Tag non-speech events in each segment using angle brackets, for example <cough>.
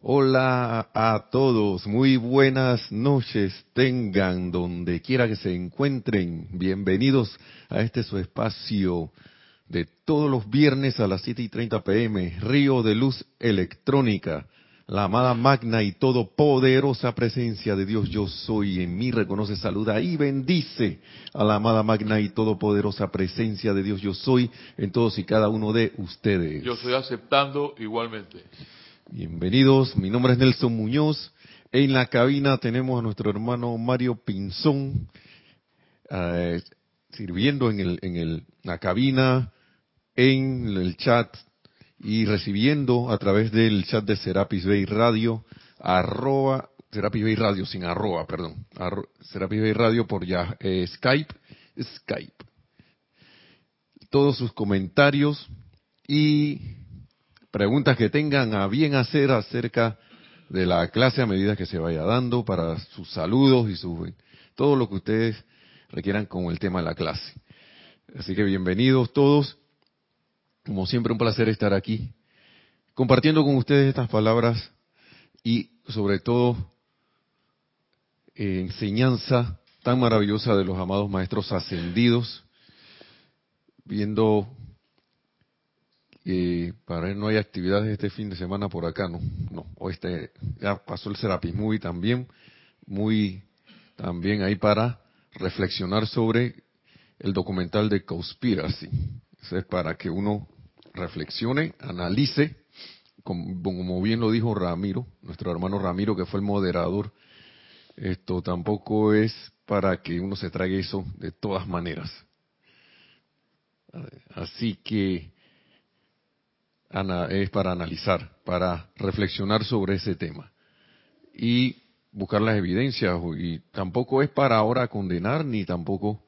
Hola a todos, muy buenas noches tengan donde quiera que se encuentren. Bienvenidos a este su espacio de todos los viernes a las 7 y 30 pm, Río de Luz Electrónica. La amada magna y todopoderosa presencia de Dios yo soy en mí reconoce, saluda y bendice a la amada magna y todopoderosa presencia de Dios yo soy en todos y cada uno de ustedes. Yo estoy aceptando igualmente. Bienvenidos, mi nombre es Nelson Muñoz. En la cabina tenemos a nuestro hermano Mario Pinzón eh, sirviendo en, el, en la cabina, en el chat y recibiendo a través del chat de Serapis Bay Radio, arroba, Serapis Bay Radio sin arroba, perdón, Serapis Bay Radio por ya eh, Skype, Skype. Todos sus comentarios y preguntas que tengan a bien hacer acerca de la clase a medida que se vaya dando, para sus saludos y su, todo lo que ustedes requieran con el tema de la clase. Así que bienvenidos todos. Como siempre, un placer estar aquí, compartiendo con ustedes estas palabras y sobre todo enseñanza tan maravillosa de los amados maestros ascendidos, viendo y para él no hay actividades este fin de semana por acá, no, no, o este, ya pasó el Serapis Movie también, muy, también ahí para reflexionar sobre el documental de Conspiracy. Eso es para que uno reflexione, analice, como bien lo dijo Ramiro, nuestro hermano Ramiro, que fue el moderador, esto tampoco es para que uno se trague eso de todas maneras. Así que es para analizar, para reflexionar sobre ese tema y buscar las evidencias y tampoco es para ahora condenar ni tampoco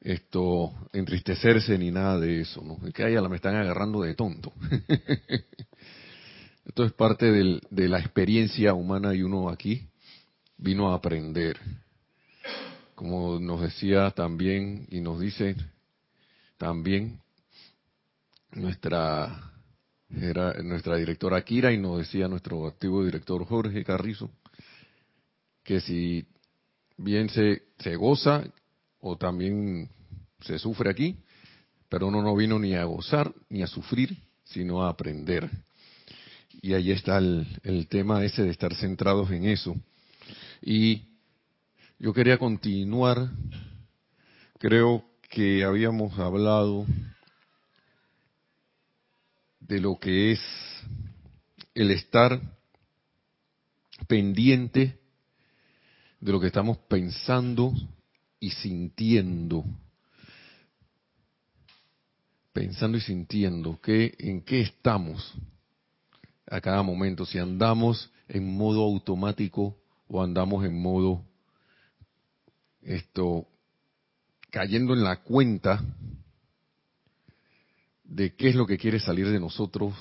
esto entristecerse ni nada de eso, ¿no? Es que ahí la me están agarrando de tonto. <laughs> Esto es parte de la experiencia humana y uno aquí vino a aprender. Como nos decía también y nos dice también nuestra era nuestra directora Kira y nos decía nuestro activo director Jorge Carrizo que si bien se, se goza o también se sufre aquí, pero uno no vino ni a gozar ni a sufrir, sino a aprender. Y ahí está el, el tema ese de estar centrados en eso. Y yo quería continuar, creo que habíamos hablado de lo que es el estar pendiente de lo que estamos pensando y sintiendo. Pensando y sintiendo que en qué estamos a cada momento, si andamos en modo automático o andamos en modo esto cayendo en la cuenta de qué es lo que quiere salir de nosotros,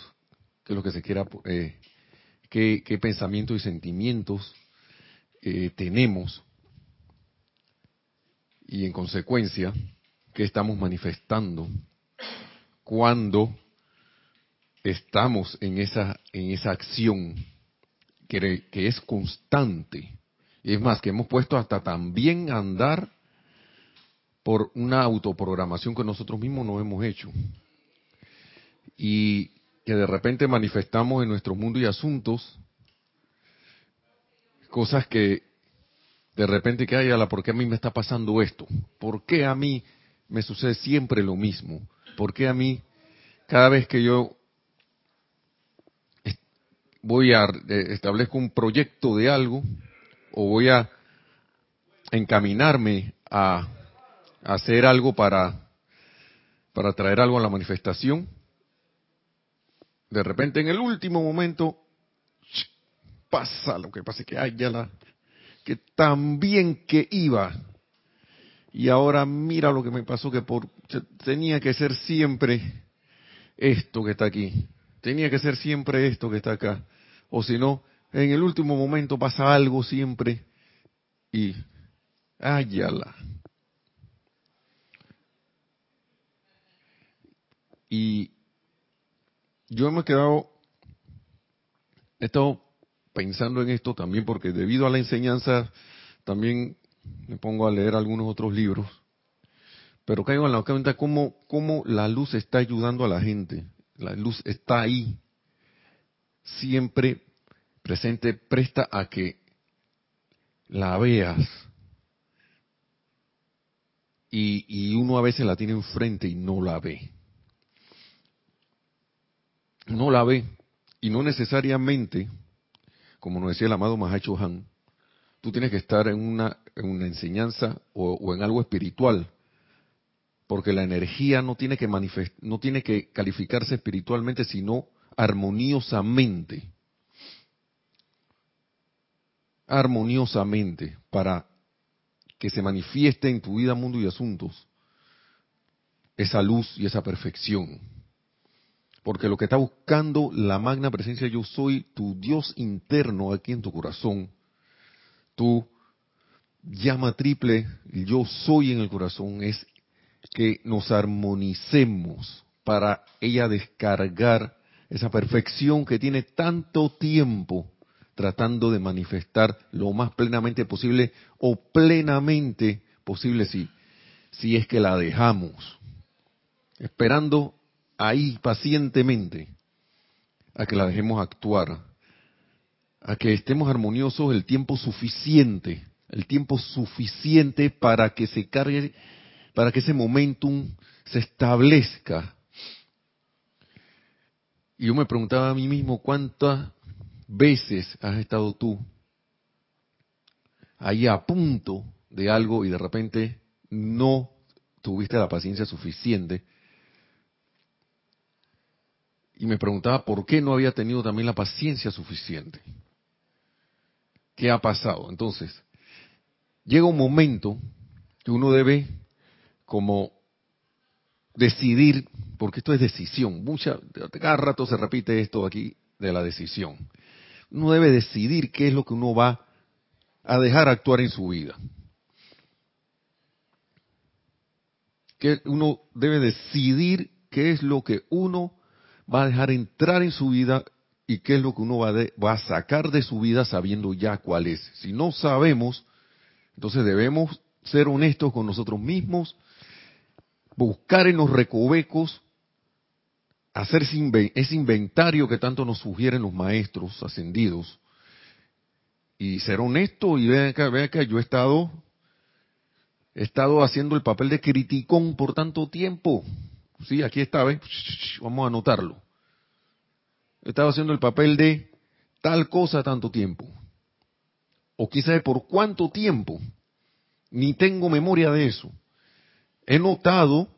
qué es lo que se quiera, eh, qué, pensamientos y sentimientos eh, tenemos. Y en consecuencia qué estamos manifestando cuando estamos en esa en esa acción que, que es constante y es más que hemos puesto hasta también andar por una autoprogramación que nosotros mismos no hemos hecho y que de repente manifestamos en nuestro mundo y asuntos cosas que de repente que hay a la ¿por qué a mí me está pasando esto? ¿Por qué a mí me sucede siempre lo mismo? ¿Por qué a mí cada vez que yo voy a eh, establezco un proyecto de algo o voy a encaminarme a, hacer algo para para traer algo a la manifestación, de repente en el último momento pasa lo que pasa que la que tan bien que iba. Y ahora mira lo que me pasó que por tenía que ser siempre esto que está aquí. Tenía que ser siempre esto que está acá. O si no en el último momento pasa algo siempre y ayala y yo me he quedado, he estado pensando en esto también porque debido a la enseñanza también me pongo a leer algunos otros libros, pero caigo en la cuenta cómo, cómo la luz está ayudando a la gente. La luz está ahí, siempre presente, presta a que la veas. Y, y uno a veces la tiene enfrente y no la ve. No la ve. Y no necesariamente, como nos decía el amado Mahacho Han, tú tienes que estar en una, en una enseñanza o, en algo espiritual, porque la energía no tiene que manifest, no tiene que calificarse espiritualmente, sino armoniosamente. Armoniosamente, para que se manifieste en tu vida, mundo y asuntos esa luz y esa perfección. Porque lo que está buscando la magna presencia yo soy, tu Dios interno aquí en tu corazón, tu llama triple, yo soy en el corazón, es que nos armonicemos para ella descargar esa perfección que tiene tanto tiempo tratando de manifestar lo más plenamente posible o plenamente posible si, si es que la dejamos, esperando ahí pacientemente a que la dejemos actuar, a que estemos armoniosos el tiempo suficiente, el tiempo suficiente para que se cargue, para que ese momentum se establezca. Y yo me preguntaba a mí mismo cuántas veces has estado tú ahí a punto de algo y de repente no tuviste la paciencia suficiente y me preguntaba por qué no había tenido también la paciencia suficiente. ¿Qué ha pasado? Entonces, llega un momento que uno debe como decidir, porque esto es decisión, mucha, cada rato se repite esto aquí de la decisión. Uno debe decidir qué es lo que uno va a dejar actuar en su vida. Que uno debe decidir qué es lo que uno va a dejar entrar en su vida y qué es lo que uno va, va, a sacar de su vida sabiendo ya cuál es. Si no sabemos, entonces debemos ser honestos con nosotros mismos, buscar en los recovecos, hacer ese inventario que tanto nos sugieren los maestros ascendidos, y ser honesto y vean que, vean yo he estado, he estado haciendo el papel de criticón por tanto tiempo. Sí, aquí está, ¿ves? Vamos a anotarlo. Estaba haciendo el papel de tal cosa tanto tiempo. O quizás por cuánto tiempo. Ni tengo memoria de eso. He notado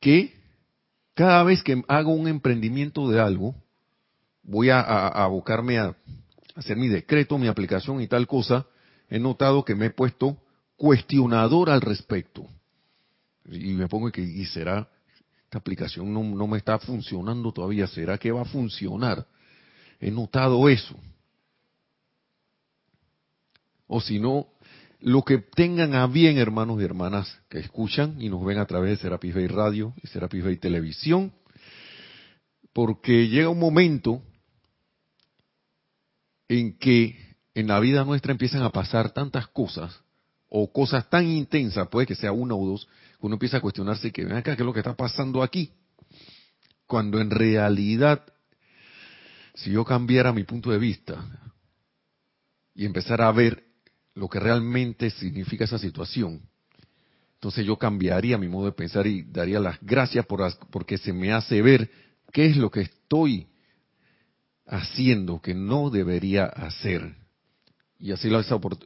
que cada vez que hago un emprendimiento de algo, voy a, a, abocarme a hacer mi decreto, mi aplicación y tal cosa, he notado que me he puesto cuestionador al respecto. Y me pongo que, ¿y será esta aplicación no, no, me está funcionando todavía, ¿será que va a funcionar? He notado eso. O si no, lo que tengan a bien, hermanos y hermanas que escuchan y nos ven a través de Serapis Bay Radio y Serapis Bay Televisión, porque llega un momento en que en la vida nuestra empiezan a pasar tantas cosas, o cosas tan intensas, puede que sea una o dos, uno empieza a cuestionarse que ven acá, ¿qué es lo que está pasando aquí? Cuando en realidad, si yo cambiara mi punto de vista y empezara a ver lo que realmente significa esa situación, entonces yo cambiaría mi modo de pensar y daría las gracias por, porque se me hace ver qué es lo que estoy haciendo que no debería hacer. Y así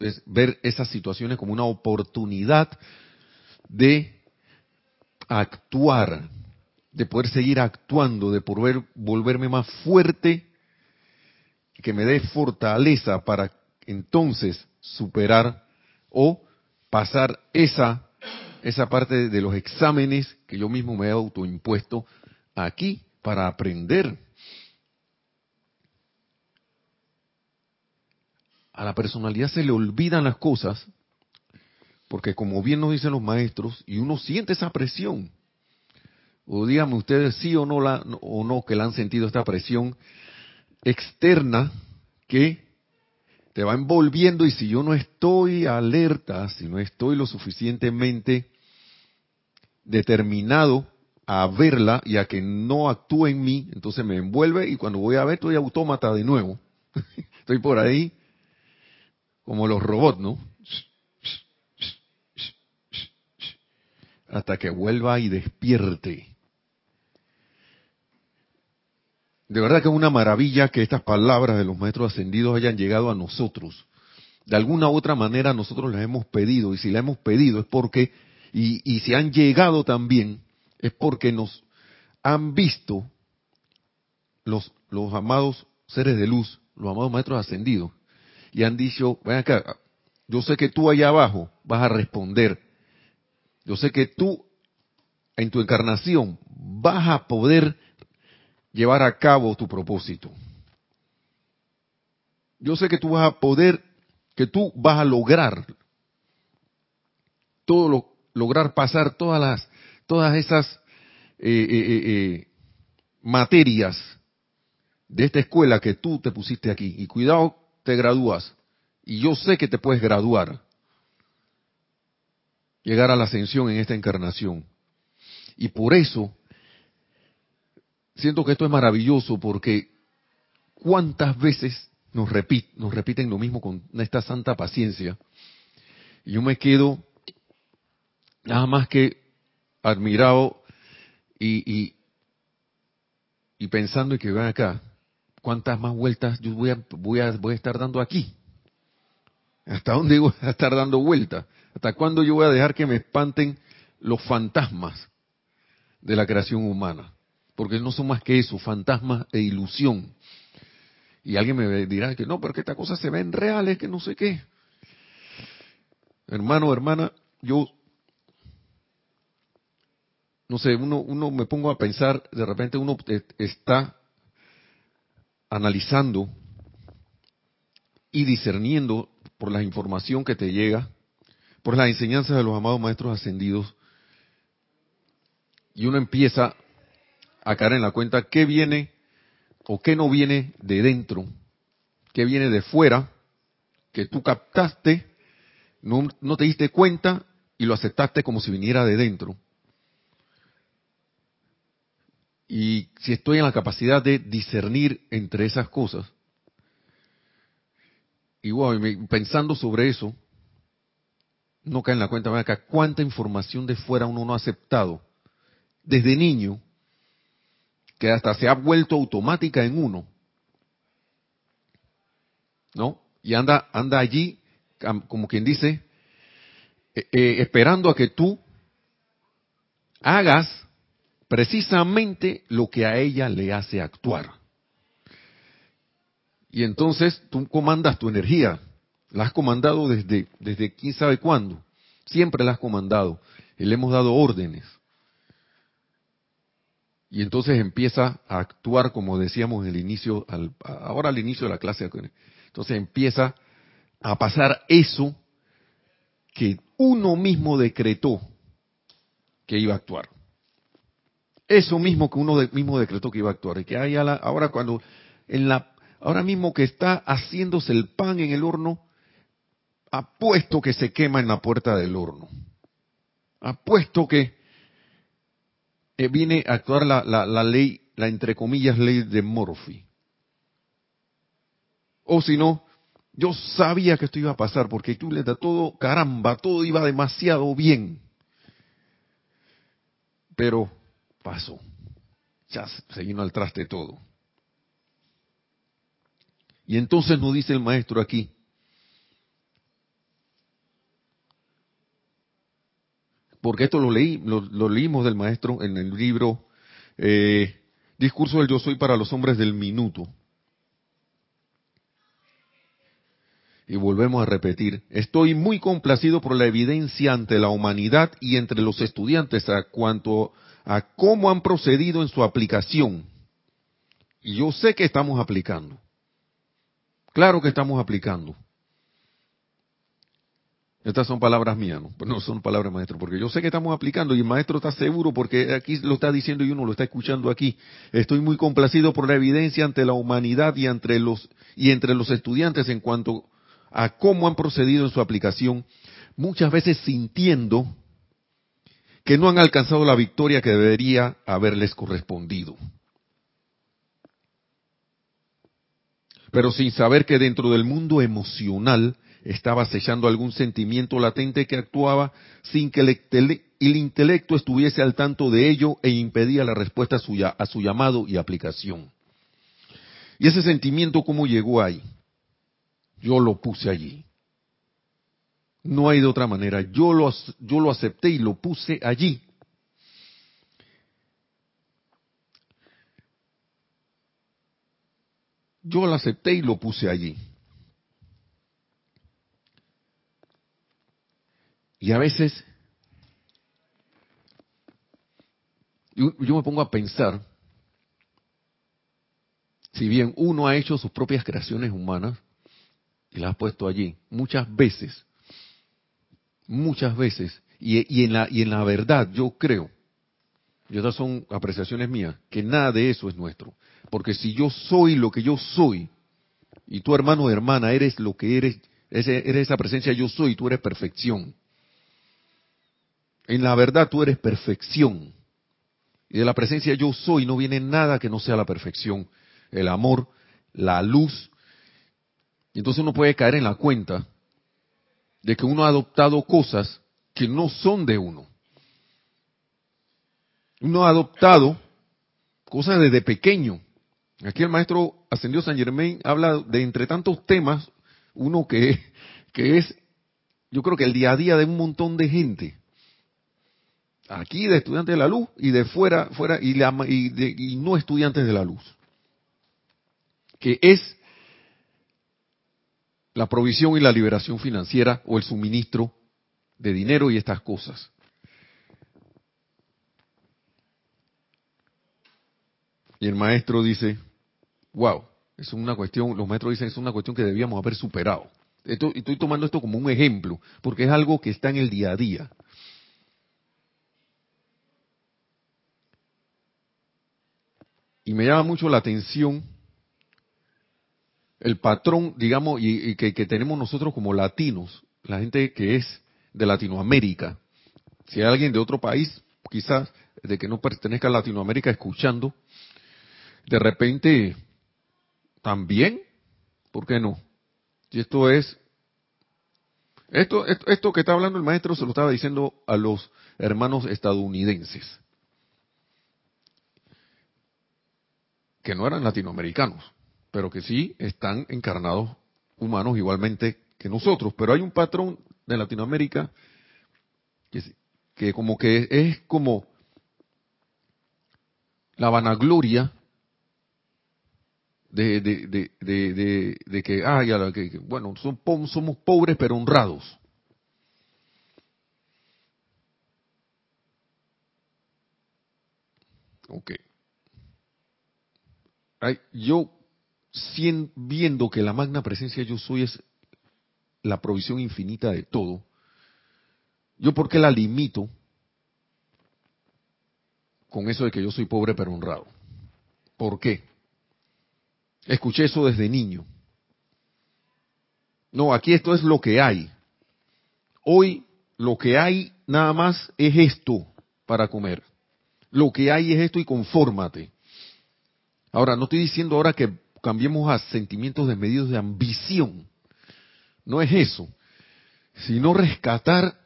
es ver esas situaciones como una oportunidad de actuar, de poder seguir actuando, de poder volverme más fuerte, que me dé fortaleza para entonces superar o pasar esa esa parte de los exámenes que yo mismo me he autoimpuesto aquí para aprender. A la personalidad se le olvidan las cosas porque como bien nos dicen los maestros, y uno siente esa presión, o díganme ustedes sí o no, la, o no que la han sentido esta presión externa que te va envolviendo y si yo no estoy alerta, si no estoy lo suficientemente determinado a verla y a que no actúe en mí, entonces me envuelve y cuando voy a ver estoy autómata de nuevo. <laughs> estoy por ahí como los robots, ¿no? Hasta que vuelva y despierte. De verdad que es una maravilla que estas palabras de los maestros ascendidos hayan llegado a nosotros. De alguna u otra manera nosotros las hemos pedido y si las hemos pedido es porque, y, y si han llegado también, es porque nos han visto los, los amados seres de luz, los amados maestros ascendidos, y han dicho, ven acá, yo sé que tú allá abajo vas a responder. Yo sé que tú en tu encarnación vas a poder llevar a cabo tu propósito. Yo sé que tú vas a poder, que tú vas a lograr todo lo, lograr pasar todas las, todas esas eh, eh, eh, materias de esta escuela que tú te pusiste aquí. Y cuidado te gradúas. Y yo sé que te puedes graduar. Llegar a la ascensión en esta encarnación. Y por eso, siento que esto es maravilloso porque cuántas veces nos, nos repiten lo mismo con esta santa paciencia. Y yo me quedo nada más que admirado y, y, y pensando y que vean acá, ¿cuántas más vueltas yo voy a, voy a, voy a estar dando aquí? ¿Hasta dónde <laughs> voy a estar dando vueltas? ¿Hasta cuándo yo voy a dejar que me espanten los fantasmas de la creación humana? Porque no son más que eso, fantasmas e ilusión. Y alguien me dirá que no, pero que estas cosas se ven reales, que no sé qué. Hermano, hermana, yo no sé, uno, uno me pongo a pensar, de repente uno está analizando y discerniendo por la información que te llega, por las enseñanzas de los amados maestros ascendidos, y uno empieza a caer en la cuenta qué viene o qué no viene de dentro, qué viene de fuera, que tú captaste, no, no te diste cuenta y lo aceptaste como si viniera de dentro. Y si estoy en la capacidad de discernir entre esas cosas, y pensando sobre eso, no cae en la cuenta, acá, cuánta información de fuera uno no ha aceptado desde niño, que hasta se ha vuelto automática en uno, ¿no? Y anda, anda allí, como quien dice, eh, eh, esperando a que tú hagas precisamente lo que a ella le hace actuar. Y entonces tú comandas tu energía, la has comandado desde, desde quién sabe cuándo, siempre la has comandado, y le hemos dado órdenes. Y entonces empieza a actuar como decíamos en el inicio, ahora al inicio de la clase, entonces empieza a pasar eso que uno mismo decretó que iba a actuar eso mismo que uno mismo decretó que iba a actuar. Y que hay ahora cuando, en la, ahora mismo que está haciéndose el pan en el horno, apuesto que se quema en la puerta del horno. Apuesto que eh, viene a actuar la, ley, la entre comillas ley de Morphy. O si no, yo sabía que esto iba a pasar porque tú le das todo, caramba, todo iba demasiado bien. Pero pasó. Ya se vino al traste todo. Y entonces nos dice el maestro aquí, porque esto lo leí, lo, leímos del maestro en el libro eh, Discurso del Yo Soy para los Hombres del Minuto. Y volvemos a repetir, estoy muy complacido por la evidencia ante la humanidad y entre los estudiantes a cuanto a cómo han procedido en su aplicación. Y yo sé que estamos aplicando. Claro que estamos aplicando. Estas son palabras mías, ¿no? Pero no son palabras maestro, porque yo sé que estamos aplicando y el maestro está seguro porque aquí lo está diciendo y uno lo está escuchando aquí. Estoy muy complacido por la evidencia ante la humanidad y entre los y entre los estudiantes en cuanto a cómo han procedido en su aplicación, muchas veces sintiendo que no han alcanzado la victoria que debería haberles correspondido. Pero sin saber que dentro del mundo emocional estaba sellando algún sentimiento latente que actuaba sin que el, intelecto estuviese al tanto de ello e impedía la respuesta a su, a su llamado y aplicación. ¿Y ese sentimiento cómo llegó ahí? Yo lo puse allí. No hay de otra manera. Yo lo, yo lo acepté y lo puse allí. Yo lo acepté y lo puse allí. Y a veces yo, me pongo a pensar, si bien uno ha hecho sus propias creaciones humanas y las ha puesto allí, muchas veces, muchas veces, y, en, la, y en la verdad yo creo, y estas son apreciaciones mías, que nada de eso es nuestro. Porque si yo soy lo que yo soy, y tu hermano o hermana eres lo que eres, eres esa presencia yo soy, tú eres perfección. En la verdad tú eres perfección. Y de la presencia yo soy no viene nada que no sea la perfección. El amor, la luz. Y entonces uno puede caer en la cuenta de que uno ha adoptado cosas que no son de uno. Uno ha adoptado cosas desde pequeño. Aquí el maestro Ascendió San Germain habla de entre tantos temas, uno que, que es, yo creo que el día a día de un montón de gente aquí de estudiantes de la luz y de fuera, fuera y, y, no estudiantes de la luz, que es la provisión y la liberación financiera o el suministro de dinero y estas cosas. Y el maestro dice, wow, es una cuestión, los maestros dicen, es una cuestión que debíamos haber superado. estoy tomando esto como un ejemplo, porque es algo que está en el día a día. Y me llama mucho la atención el patrón, digamos, y, que, tenemos nosotros como latinos, la gente que es de Latinoamérica. Si hay alguien de otro país, quizás de que no pertenezca a Latinoamérica escuchando, de repente también, ¿por qué no? Y esto es, esto, esto, esto que está hablando el maestro se lo estaba diciendo a los hermanos estadounidenses. Que no eran latinoamericanos, pero que sí están encarnados humanos igualmente que nosotros. Pero hay un patrón de Latinoamérica que, como que es como la vanagloria de, de, que, ay, que, bueno, somos pobres pero honrados. Okay yo viendo que la magna presencia yo soy es la provisión infinita de todo, yo por qué la limito con eso de que yo soy pobre pero honrado. ¿Por qué? Escuché eso desde niño. No, aquí esto es lo que hay. Hoy lo que hay nada más es esto para comer. Lo que hay es esto y confórmate. Ahora, no estoy diciendo ahora que cambiemos a sentimientos desmedidos de ambición. No es eso. Sino rescatar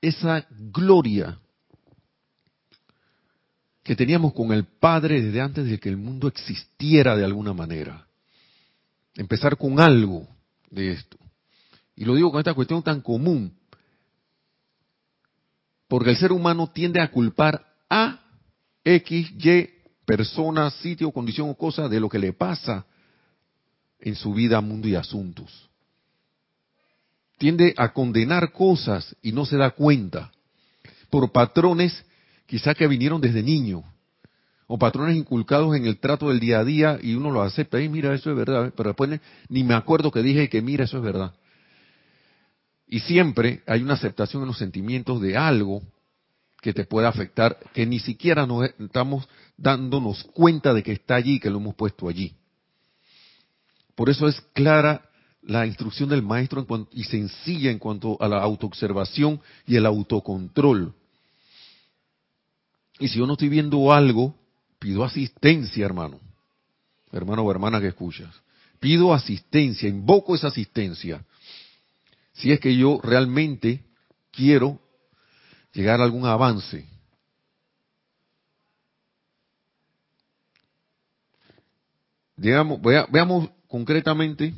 esa gloria que teníamos con el Padre desde antes de que el mundo existiera de alguna manera. Empezar con algo de esto. Y lo digo con esta cuestión tan común, porque el ser humano tiende a culpar a X, Y persona, sitio, condición o cosa de lo que le pasa en su vida, mundo y asuntos. Tiende a condenar cosas y no se da cuenta por patrones quizá que vinieron desde niño o patrones inculcados en el trato del día a día y uno lo acepta. Y mira eso es verdad pero después ni me acuerdo que dije que mira eso es verdad Y siempre hay una aceptación en los sentimientos de algo que te puede afectar, que ni siquiera nos estamos dándonos cuenta de que está allí, que lo hemos puesto allí. Por eso es clara la instrucción del maestro y sencilla en cuanto a la autoobservación y el autocontrol. Y si yo no estoy viendo algo, pido asistencia, hermano. Hermano o hermana que escuchas. Pido asistencia, invoco esa asistencia. Si es que yo realmente quiero llegar a algún avance. Digamos, veamos concretamente,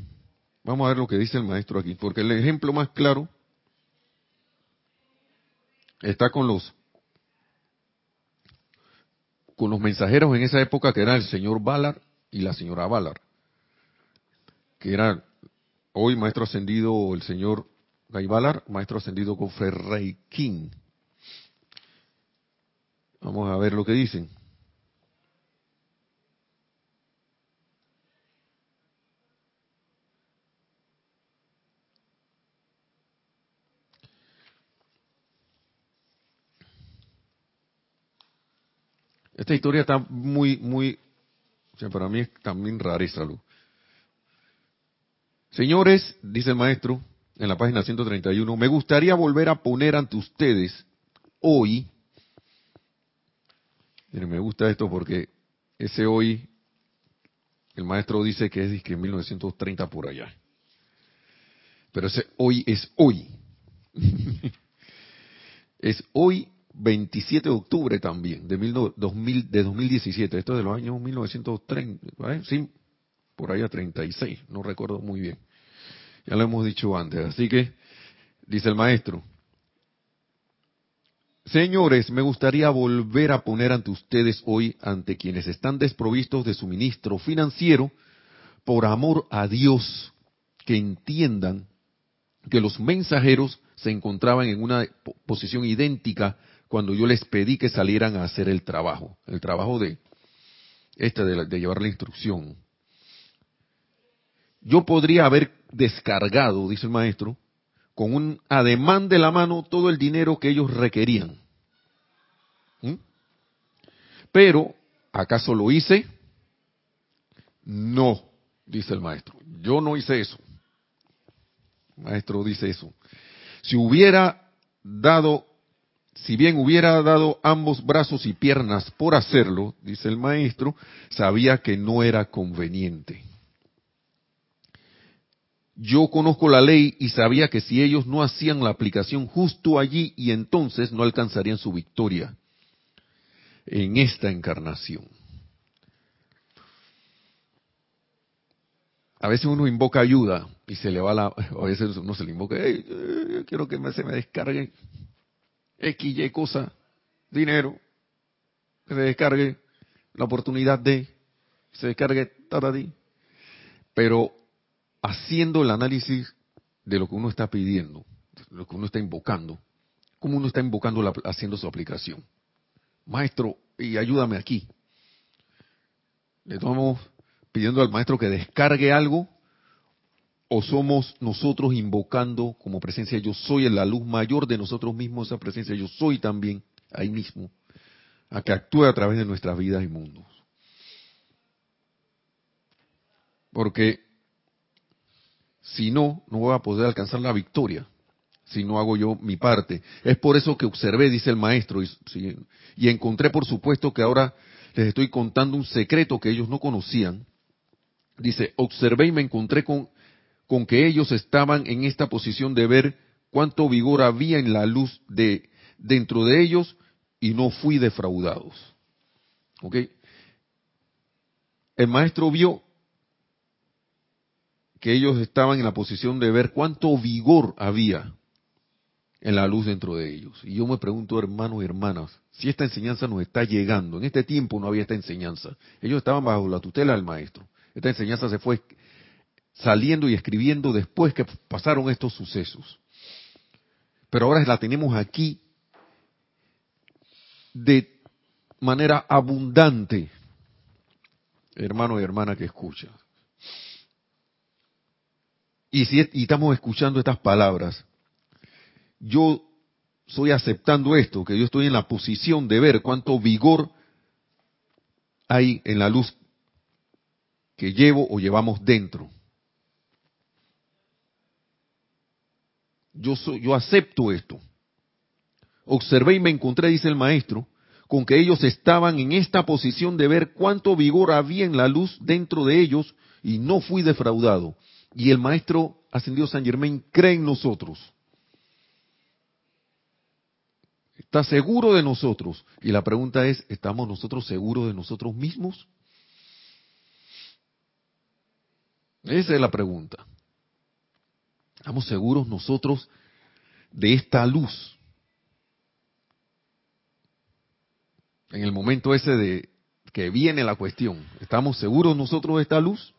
vamos a ver lo que dice el maestro aquí, porque el ejemplo más claro está con los con los mensajeros en esa época que era el señor Ballard y la señora Ballard, que era hoy maestro ascendido el señor Guy Ballard, maestro ascendido con Ferrey King. Vamos a ver lo que dicen. Esta historia está muy, muy, o sea, para mí es también rareza. Señores, dice el maestro en la página 131, me gustaría volver a poner ante ustedes hoy Miren, me gusta esto porque ese hoy, el maestro dice que es en 1930 por allá. Pero ese hoy es hoy. <laughs> es hoy 27 de octubre también, de, 2000, de 2017. Esto es de los años 1930, ¿vale? sí, por allá 36, no recuerdo muy bien. Ya lo hemos dicho antes. Así que, dice el maestro, Señores, me gustaría volver a poner ante ustedes hoy, ante quienes están desprovistos de suministro financiero, por amor a Dios, que entiendan que los mensajeros se encontraban en una posición idéntica cuando yo les pedí que salieran a hacer el trabajo, el trabajo de este de, llevar la instrucción. Yo podría haber descargado, dice el maestro, con un ademán de la mano todo el dinero que ellos requerían. ¿Mm? Pero, ¿acaso lo hice? No, dice el maestro. Yo no hice eso. El maestro dice eso. Si hubiera dado, si bien hubiera dado ambos brazos y piernas por hacerlo, dice el maestro, sabía que no era conveniente yo conozco la ley y sabía que si ellos no hacían la aplicación justo allí y entonces no alcanzarían su victoria en esta encarnación. A veces uno invoca ayuda y se le va la, a veces uno se le invoca, hey, quiero que se me descargue X, Y cosa, dinero, que se descargue la oportunidad de, se descargue tatati. Pero haciendo el análisis de lo que uno está pidiendo, lo que uno está invocando, cómo uno está invocando, haciendo su aplicación. Maestro, y ayúdame aquí. Le estamos pidiendo al maestro que descargue algo o somos nosotros invocando como presencia yo soy en la luz mayor de nosotros mismos, esa presencia yo soy también ahí mismo, a que actúe a través de nuestras vidas y mundos. Porque si no, no voy a poder alcanzar la victoria si no hago yo mi parte. Es por eso que observé, dice el maestro, y, y, encontré por supuesto que ahora les estoy contando un secreto que ellos no conocían. Dice, observé y me encontré con, con que ellos estaban en esta posición de ver cuánto vigor había en la luz de dentro de ellos y no fui defraudados. ¿Ok? El maestro vio que ellos estaban en la posición de ver cuánto vigor había en la luz dentro de ellos. Y yo me pregunto, hermanos y hermanas, si esta enseñanza nos está llegando. En este tiempo no había esta enseñanza. Ellos estaban bajo la tutela del maestro. Esta enseñanza se fue saliendo y escribiendo después que pasaron estos sucesos. Pero ahora la tenemos aquí de manera abundante, hermano y hermana que escucha. Y si estamos escuchando estas palabras, yo estoy aceptando esto, que yo estoy en la posición de ver cuánto vigor hay en la luz que llevo o llevamos dentro. Yo, soy, yo acepto esto. Observé y me encontré, dice el maestro, con que ellos estaban en esta posición de ver cuánto vigor había en la luz dentro de ellos y no fui defraudado. Y el maestro ascendido San Germain cree en nosotros. Está seguro de nosotros. Y la pregunta es, ¿estamos nosotros seguros de nosotros mismos? Esa es la pregunta. ¿Estamos seguros nosotros de esta luz? En el momento ese de que viene la cuestión, ¿estamos seguros nosotros de esta luz?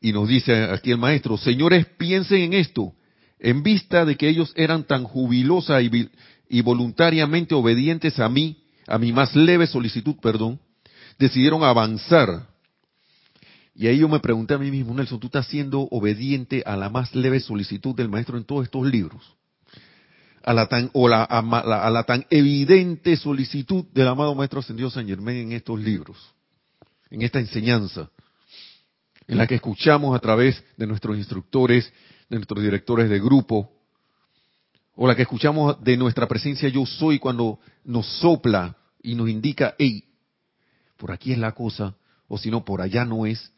Y nos dice aquí el maestro, señores, piensen en esto, en vista de que ellos eran tan jubilosa y, y voluntariamente obedientes a mí, a mi más leve solicitud, perdón, decidieron avanzar. Y ahí yo me pregunté a mí mismo, Nelson, ¿tú estás siendo obediente a la más leve solicitud del maestro en todos estos libros? A la tan, o la, a, la, tan evidente solicitud del amado maestro ascendido San Germán en estos libros, en esta enseñanza en la que escuchamos a través de nuestros instructores, de nuestros directores de grupo, o la que escuchamos de nuestra presencia yo soy cuando nos sopla y nos indica, hey, por aquí es la cosa, o si no, por allá no es.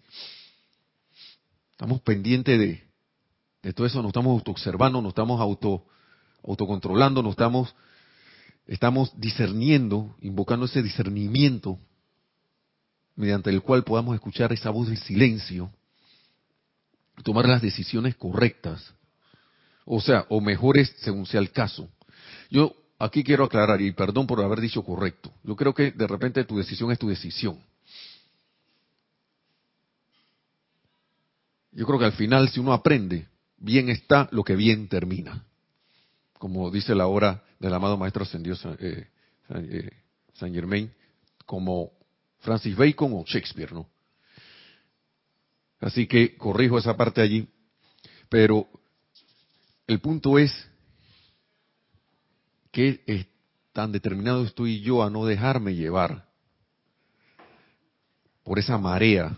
Estamos pendientes de, todo eso, nos estamos autoobservando, nos estamos auto, autocontrolando, nos estamos, estamos discerniendo, invocando ese discernimiento mediante el cual podamos escuchar esa voz del silencio, tomar las decisiones correctas, o sea, o mejores según sea el caso. Yo aquí quiero aclarar, y perdón por haber dicho correcto, yo creo que de repente tu decisión es tu decisión. Yo creo que al final, si uno aprende, bien está lo que bien termina. Como dice la obra del amado Maestro Ascendido eh, eh, San Germain, como Francis Bacon o Shakespeare, ¿no? Así que corrijo esa parte allí, pero el punto es que es tan determinado estoy yo a no dejarme llevar por esa marea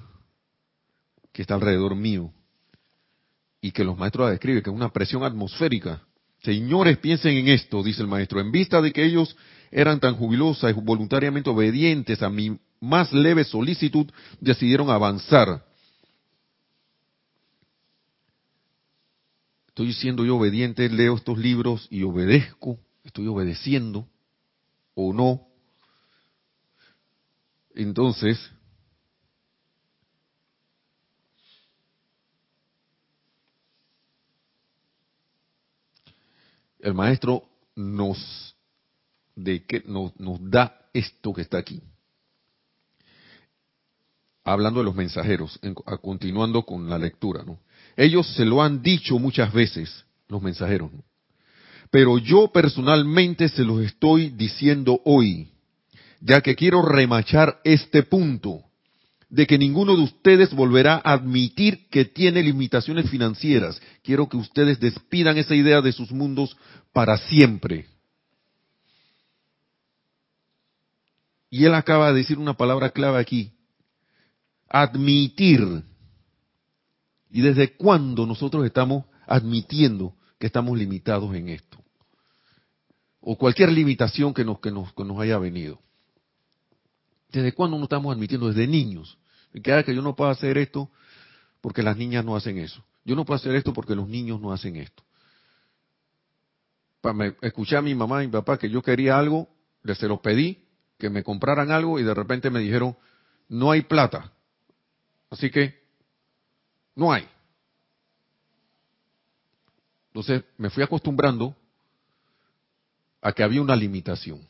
que está alrededor mío y que los maestros describen que es una presión atmosférica. Señores, piensen en esto, dice el maestro, en vista de que ellos eran tan jubilosas y voluntariamente obedientes a mi más leve solicitud, decidieron avanzar. Estoy siendo yo obediente, leo estos libros y obedezco, estoy obedeciendo o no. Entonces, el maestro nos, de que, nos, nos da esto que está aquí hablando de los mensajeros, continuando con la lectura, ¿no? Ellos se lo han dicho muchas veces, los mensajeros. Pero yo personalmente se los estoy diciendo hoy, ya que quiero remachar este punto de que ninguno de ustedes volverá a admitir que tiene limitaciones financieras. Quiero que ustedes despidan esa idea de sus mundos para siempre. Y él acaba de decir una palabra clave aquí, admitir. ¿Y desde cuándo nosotros estamos admitiendo que estamos limitados en esto? O cualquier limitación que nos, que nos, que nos haya venido. ¿Desde cuándo no estamos admitiendo? Desde niños. Que, que yo no puedo hacer esto porque las niñas no hacen eso. Yo no puedo hacer esto porque los niños no hacen esto. Me, escuché a mi mamá y mi papá que yo quería algo, les se los pedí, que me compraran algo y de repente me dijeron, no hay plata. Así que no hay. Entonces me fui acostumbrando a que había una limitación.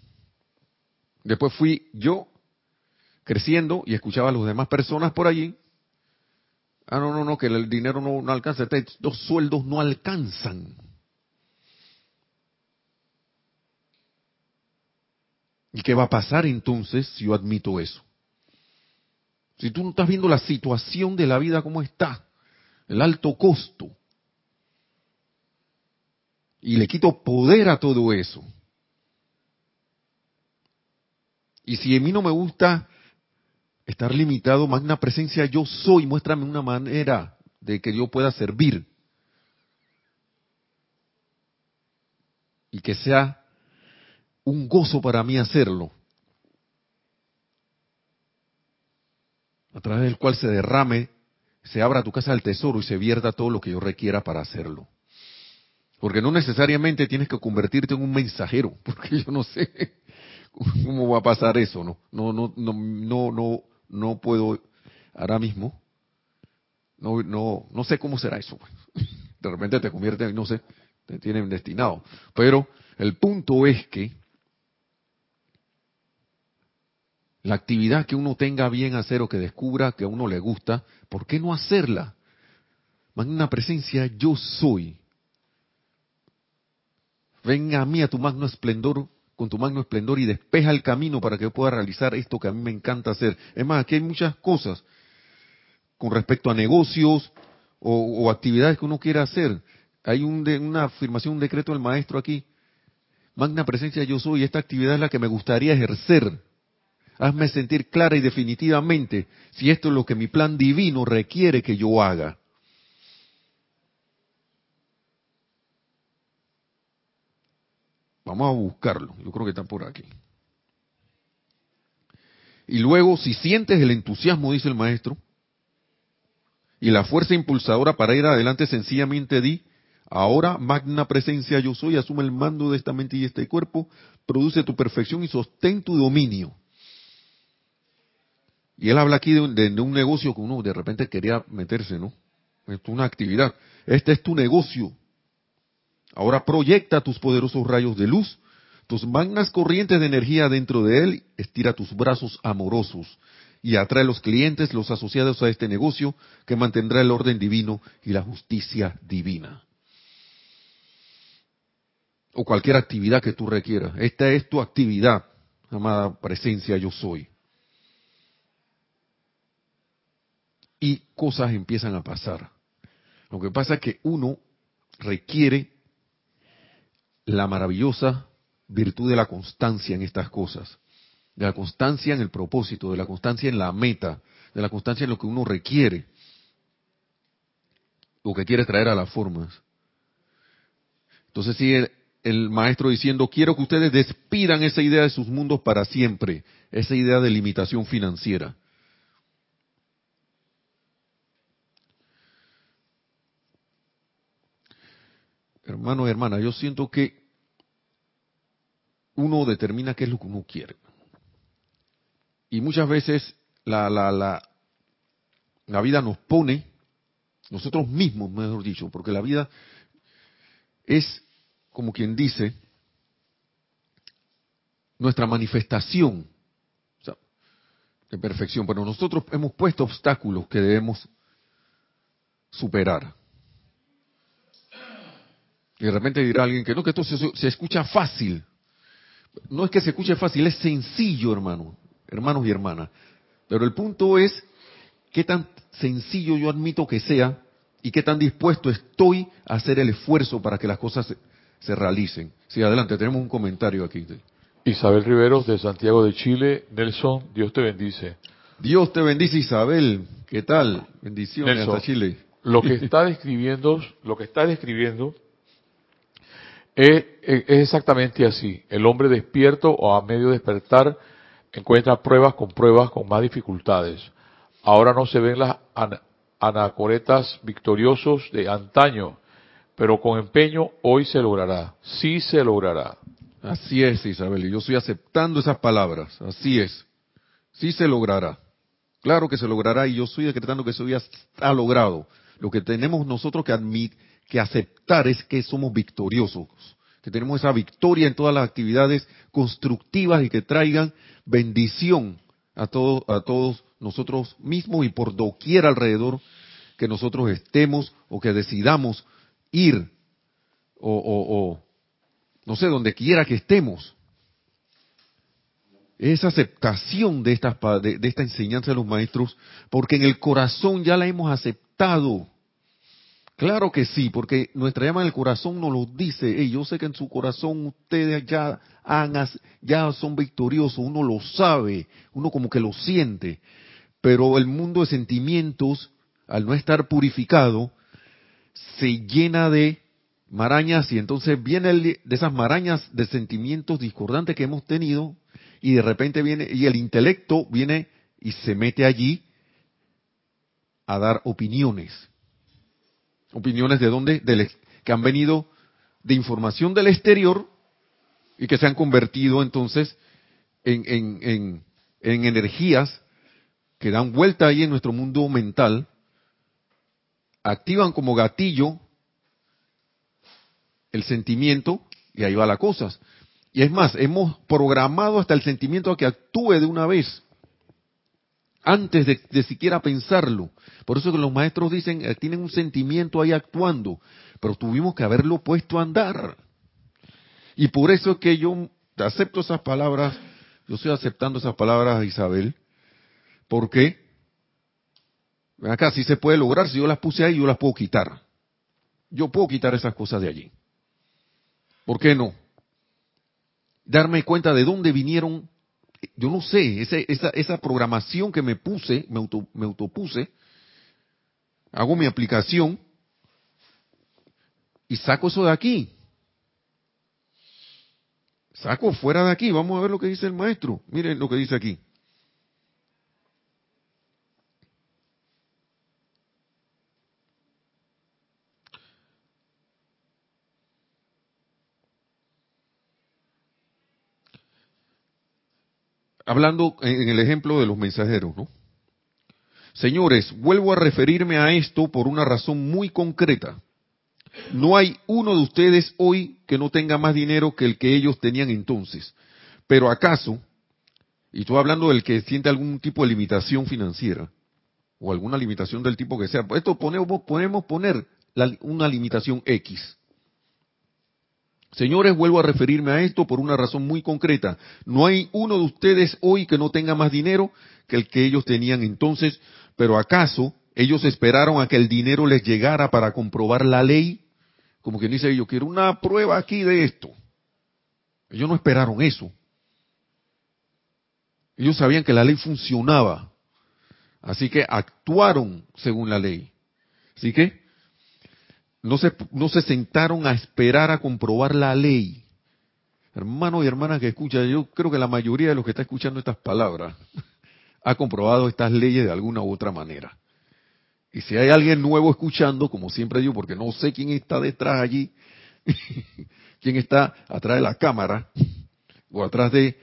Después fui yo creciendo y escuchaba a las demás personas por allí. Ah, no, no, no, que el dinero no, no alcanza. Los sueldos no alcanzan. ¿Y qué va a pasar entonces si yo admito eso? Si tú no estás viendo la situación de la vida como está, el alto costo, Y le quito poder a todo eso. Y si a mí no me gusta estar limitado, magna presencia, yo soy, muéstrame una manera de que yo pueda servir. Y que sea un gozo para mí hacerlo. A través del cual se derrame, se abra tu casa al tesoro y se vierta todo lo que yo requiera para hacerlo. Porque no necesariamente tienes que convertirte en un mensajero, <laughs> porque yo no sé <laughs> cómo va a pasar eso, no, no, no, no, no, no, no puedo ahora mismo, no, no, no sé cómo será eso. Pues. <laughs> De repente te convierte, no sé, te tienen destinado. Pero el punto es que la actividad que uno tenga bien hacer o que descubra que a uno le gusta, ¿por qué no hacerla? Magna presencia, yo soy. Venga a mí a tu magno esplendor, con tu magno esplendor y despeja el camino para que yo pueda realizar esto que a mí me encanta hacer. Es más, aquí hay muchas cosas con respecto a negocios o, actividades que uno quiera hacer. Hay un de, una afirmación, un decreto del maestro aquí. Magna presencia yo soy, esta actividad es la que me gustaría ejercer. Hazme sentir clara y definitivamente si esto es lo que mi plan divino requiere que yo haga. Vamos a buscarlo. Yo creo que está por aquí. Y luego, si sientes el entusiasmo, dice el maestro, y la fuerza impulsadora para ir adelante, sencillamente di, ahora magna presencia yo soy, asume el mando de esta mente y este cuerpo, produce tu perfección y sostén tu dominio. Y él habla aquí de un, negocio que uno de repente quería meterse, ¿no? Es una actividad. Este es tu negocio. Ahora proyecta tus poderosos rayos de luz, tus magnas corrientes de energía dentro de él, estira tus brazos amorosos y atrae los clientes, los asociados a este negocio que mantendrá el orden divino y la justicia divina. O cualquier actividad que tú requieras. Esta es tu actividad, amada presencia yo soy. y cosas empiezan a pasar. Lo que pasa es que uno requiere la maravillosa virtud de la constancia en estas cosas, de la constancia en el propósito, de la constancia en la meta, de la constancia en lo que uno requiere, lo que quiere traer a las formas. Entonces sigue el maestro diciendo, quiero que ustedes despidan esa idea de sus mundos para siempre, esa idea de limitación financiera. hermano y hermana, yo siento que uno determina qué es lo que uno quiere. Y muchas veces la, la, la, la vida nos pone, nosotros mismos, mejor dicho, porque la vida es, como quien dice, nuestra manifestación de perfección, pero nosotros hemos puesto obstáculos que debemos superar. Y de repente dirá alguien que no, que esto se, escucha fácil. No es que se escuche fácil, es sencillo, hermano, hermanos y hermanas. Pero el punto es qué tan sencillo yo admito que sea y qué tan dispuesto estoy a hacer el esfuerzo para que las cosas se, realicen. Sí, adelante, tenemos un comentario aquí. Isabel Riveros de Santiago de Chile. Nelson, Dios te bendice. Dios te bendice, Isabel. ¿Qué tal? Bendiciones hasta Chile. Lo que <laughs> está describiendo, lo que está describiendo es, exactamente así. El hombre despierto o a medio despertar encuentra pruebas con pruebas con más dificultades. Ahora no se ven las anacoretas victoriosos de antaño, pero con empeño hoy se logrará. Sí se logrará. Así es, Isabel, y yo estoy aceptando esas palabras. Así es. Sí se logrará. Claro que se logrará y yo estoy decretando que eso ya está logrado. Lo que tenemos nosotros que admitir que aceptar es que somos victoriosos, que tenemos esa victoria en todas las actividades constructivas y que traigan bendición a todos, a todos nosotros mismos y por doquier alrededor que nosotros estemos o que decidamos ir o, no sé, donde quiera que estemos. Esa aceptación de esta, de esta enseñanza de los maestros, porque en el corazón ya la hemos aceptado Claro que sí, porque nuestra llama del corazón nos lo dice. yo sé que en su corazón ustedes ya han, ya son victoriosos, uno lo sabe, uno como que lo siente. Pero el mundo de sentimientos, al no estar purificado, se llena de marañas y entonces viene de esas marañas de sentimientos discordantes que hemos tenido y de repente viene y el intelecto viene y se mete allí a dar opiniones Opiniones de dónde? que han venido de información del exterior y que se han convertido entonces en, en, en, energías que dan vuelta ahí en nuestro mundo mental, activan como gatillo el sentimiento y ahí va la cosa. Y es más, hemos programado hasta el sentimiento a que actúe de una vez antes de, siquiera pensarlo. Por eso que los maestros dicen, eh, tienen un sentimiento ahí actuando, pero tuvimos que haberlo puesto a andar. Y por eso es que yo acepto esas palabras, yo estoy aceptando esas palabras, Isabel, porque acá si se puede lograr, si yo las puse ahí, yo las puedo quitar. Yo puedo quitar esas cosas de allí. ¿Por qué no? Darme cuenta de dónde vinieron yo no sé, esa, esa, programación que me puse, me, auto, me autopuse, hago mi aplicación y saco eso de aquí. Saco fuera de aquí, vamos a ver lo que dice el maestro. Miren lo que dice aquí. Hablando en el ejemplo de los mensajeros, ¿no? Señores, vuelvo a referirme a esto por una razón muy concreta. No hay uno de ustedes hoy que no tenga más dinero que el que ellos tenían entonces. Pero acaso, y estoy hablando del que siente algún tipo de limitación financiera, o alguna limitación del tipo que sea, esto ponemos, podemos poner una limitación X. Señores, vuelvo a referirme a esto por una razón muy concreta. No hay uno de ustedes hoy que no tenga más dinero que el que ellos tenían entonces, pero ¿acaso ellos esperaron a que el dinero les llegara para comprobar la ley? Como quien dice, yo quiero una prueba aquí de esto. Ellos no esperaron eso. Ellos sabían que la ley funcionaba. Así que actuaron según la ley. Así que no se, no se sentaron a esperar a comprobar la ley. Hermanos y hermanas que escuchan, yo creo que la mayoría de los que está escuchando estas palabras <laughs> ha comprobado estas leyes de alguna u otra manera. Y si hay alguien nuevo escuchando, como siempre digo, porque no sé quién está detrás allí, <laughs> quién está atrás de la cámara o atrás de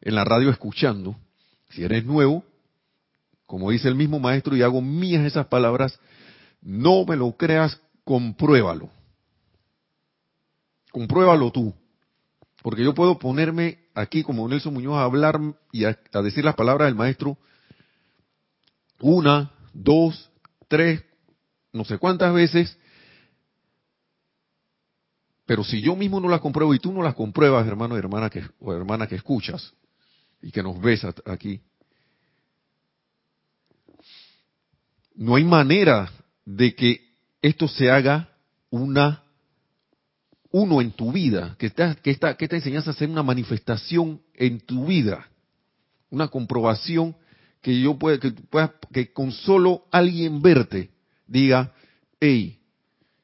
en la radio escuchando, si eres nuevo, como dice el mismo maestro y hago mías esas palabras, no me lo creas compruébalo. Compruébalo tú. Porque yo puedo ponerme aquí como Nelson Muñoz a hablar y a, decir las palabras del maestro una, dos, tres, no sé cuántas veces, pero si yo mismo no las compruebo y tú no las compruebas, hermano y hermana que, o hermana que escuchas y que nos ves aquí, no hay manera de que esto se haga una uno en tu vida, que esta, que esta, que esta enseñanza sea una manifestación en tu vida, una comprobación que yo pueda, que pueda, que con solo alguien verte diga, hey,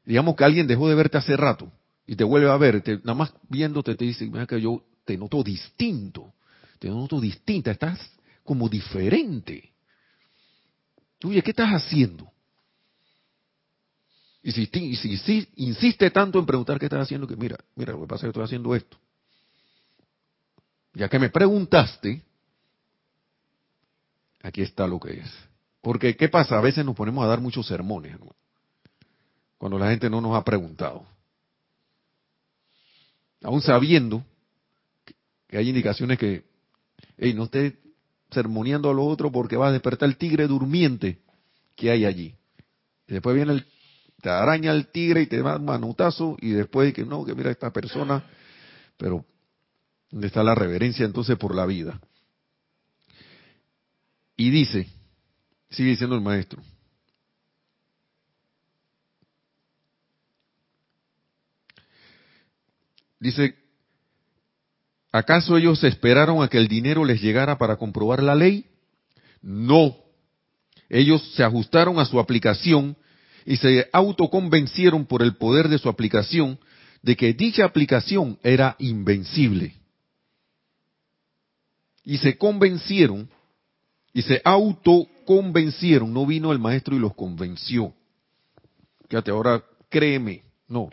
digamos que alguien dejó de verte hace rato y te vuelve a ver, nada más viéndote te dice, mira que yo te noto distinto, te noto distinta, estás como diferente. Oye, ¿qué estás haciendo? Y si, insiste tanto en preguntar qué estás haciendo, que mira, mira, lo que pasa es que estoy haciendo esto. Ya que me preguntaste, aquí está lo que es. Porque, ¿qué pasa? A veces nos ponemos a dar muchos sermones, cuando la gente no nos ha preguntado. Aún sabiendo que hay indicaciones que, hey, no estés sermoneando a los otros porque va a despertar el tigre durmiente que hay allí. Y después viene el te araña el tigre y te da un manotazo y después que no, que mira esta persona, pero ¿dónde está la reverencia entonces por la vida? Y dice, sigue diciendo el maestro, dice, ¿acaso ellos esperaron a que el dinero les llegara para comprobar la ley? No, ellos se ajustaron a su aplicación y se autoconvencieron por el poder de su aplicación de que dicha aplicación era invencible. Y se convencieron y se autoconvencieron, no vino el maestro y los convenció. Fíjate, ahora créeme, no,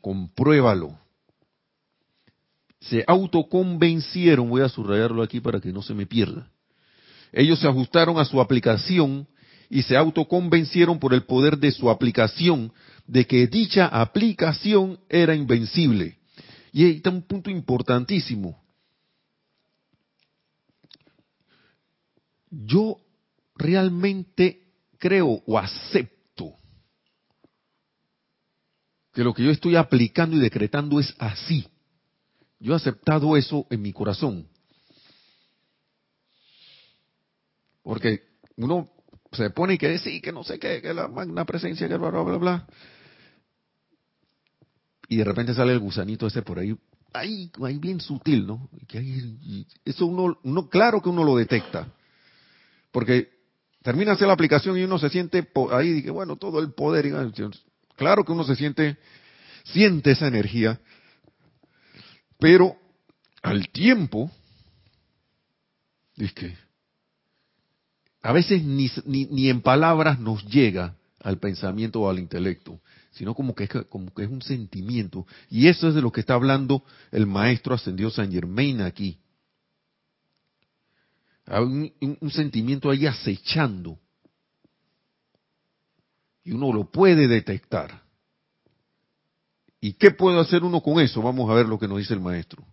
compruébalo. Se autoconvencieron, voy a subrayarlo aquí para que no se me pierda. Ellos se ajustaron a su aplicación y se autoconvencieron por el poder de su aplicación de que dicha aplicación era invencible. Y ahí está un punto importantísimo. yo realmente creo o acepto que lo que yo estoy aplicando y decretando es así. Yo he aceptado eso en mi corazón. Porque uno se pone y que decir que no sé qué, que la magna presencia, que bla, bla, bla, bla. Y de repente sale el gusanito ese por ahí, ahí, ahí bien sutil, ¿no? Que eso uno, uno, claro que uno lo detecta. Porque termina hacer la aplicación y uno se siente ahí, dije, bueno, todo el poder. Claro que uno se siente, siente esa energía, pero al tiempo, que a veces ni, ni, ni, en palabras nos llega al pensamiento o al intelecto, sino como que, es, como que es un sentimiento. Y eso es de lo que está hablando el maestro ascendido San Germain aquí. Hay un, sentimiento ahí acechando. Y uno lo puede detectar. ¿Y qué puede hacer uno con eso? Vamos a ver lo que nos dice el maestro.